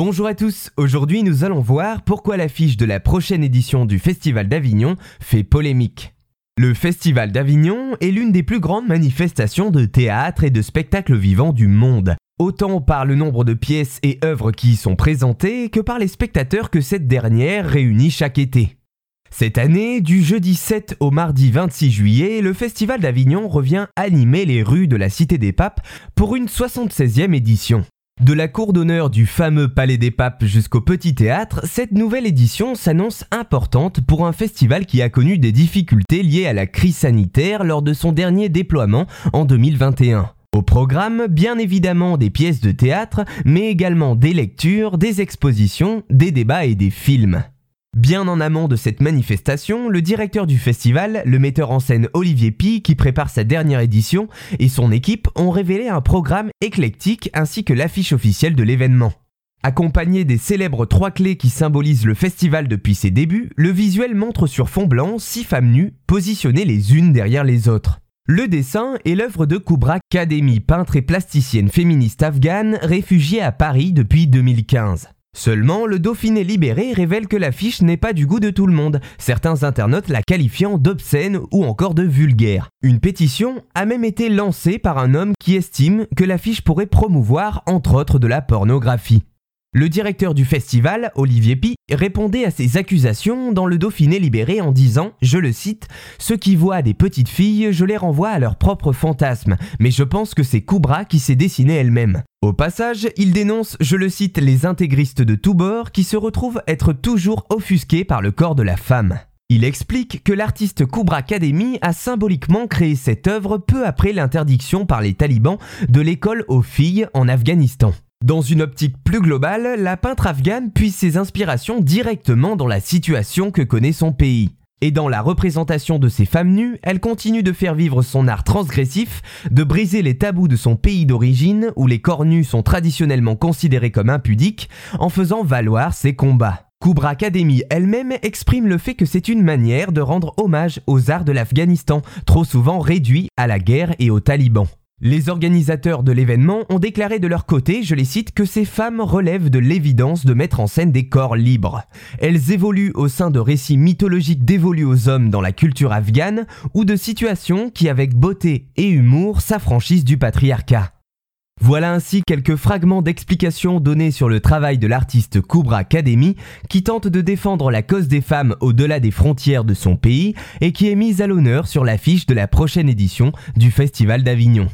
Bonjour à tous, aujourd'hui nous allons voir pourquoi l'affiche de la prochaine édition du Festival d'Avignon fait polémique. Le Festival d'Avignon est l'une des plus grandes manifestations de théâtre et de spectacle vivant du monde, autant par le nombre de pièces et œuvres qui y sont présentées que par les spectateurs que cette dernière réunit chaque été. Cette année, du jeudi 7 au mardi 26 juillet, le Festival d'Avignon revient animer les rues de la Cité des Papes pour une 76e édition. De la cour d'honneur du fameux Palais des Papes jusqu'au Petit Théâtre, cette nouvelle édition s'annonce importante pour un festival qui a connu des difficultés liées à la crise sanitaire lors de son dernier déploiement en 2021. Au programme, bien évidemment des pièces de théâtre, mais également des lectures, des expositions, des débats et des films. Bien en amont de cette manifestation, le directeur du festival, le metteur en scène Olivier Pi, qui prépare sa dernière édition, et son équipe ont révélé un programme éclectique ainsi que l'affiche officielle de l'événement. Accompagné des célèbres trois clés qui symbolisent le festival depuis ses débuts, le visuel montre sur fond blanc six femmes nues, positionnées les unes derrière les autres. Le dessin est l'œuvre de Kubra Kademi, peintre et plasticienne féministe afghane réfugiée à Paris depuis 2015. Seulement, le Dauphiné libéré révèle que l'affiche n'est pas du goût de tout le monde, certains internautes la qualifiant d'obscène ou encore de vulgaire. Une pétition a même été lancée par un homme qui estime que l'affiche pourrait promouvoir entre autres de la pornographie. Le directeur du festival, Olivier Pi, répondait à ces accusations dans le Dauphiné libéré en disant, je le cite, Ceux qui voient des petites filles, je les renvoie à leurs propres fantasmes, mais je pense que c'est Koubra qui s'est dessinée elle-même. Au passage, il dénonce, je le cite, les intégristes de tous bords qui se retrouvent être toujours offusqués par le corps de la femme. Il explique que l'artiste Koubra Academy a symboliquement créé cette œuvre peu après l'interdiction par les talibans de l'école aux filles en Afghanistan. Dans une optique plus globale, la peintre afghane puise ses inspirations directement dans la situation que connaît son pays. Et dans la représentation de ces femmes nues, elle continue de faire vivre son art transgressif, de briser les tabous de son pays d'origine où les corps nus sont traditionnellement considérés comme impudiques, en faisant valoir ses combats. Kubra Academy elle-même exprime le fait que c'est une manière de rendre hommage aux arts de l'Afghanistan, trop souvent réduits à la guerre et aux talibans. Les organisateurs de l'événement ont déclaré de leur côté, je les cite, que ces femmes relèvent de l'évidence de mettre en scène des corps libres. Elles évoluent au sein de récits mythologiques dévolus aux hommes dans la culture afghane ou de situations qui, avec beauté et humour, s'affranchissent du patriarcat. Voilà ainsi quelques fragments d'explications données sur le travail de l'artiste Kubra Academy qui tente de défendre la cause des femmes au-delà des frontières de son pays et qui est mise à l'honneur sur l'affiche de la prochaine édition du Festival d'Avignon.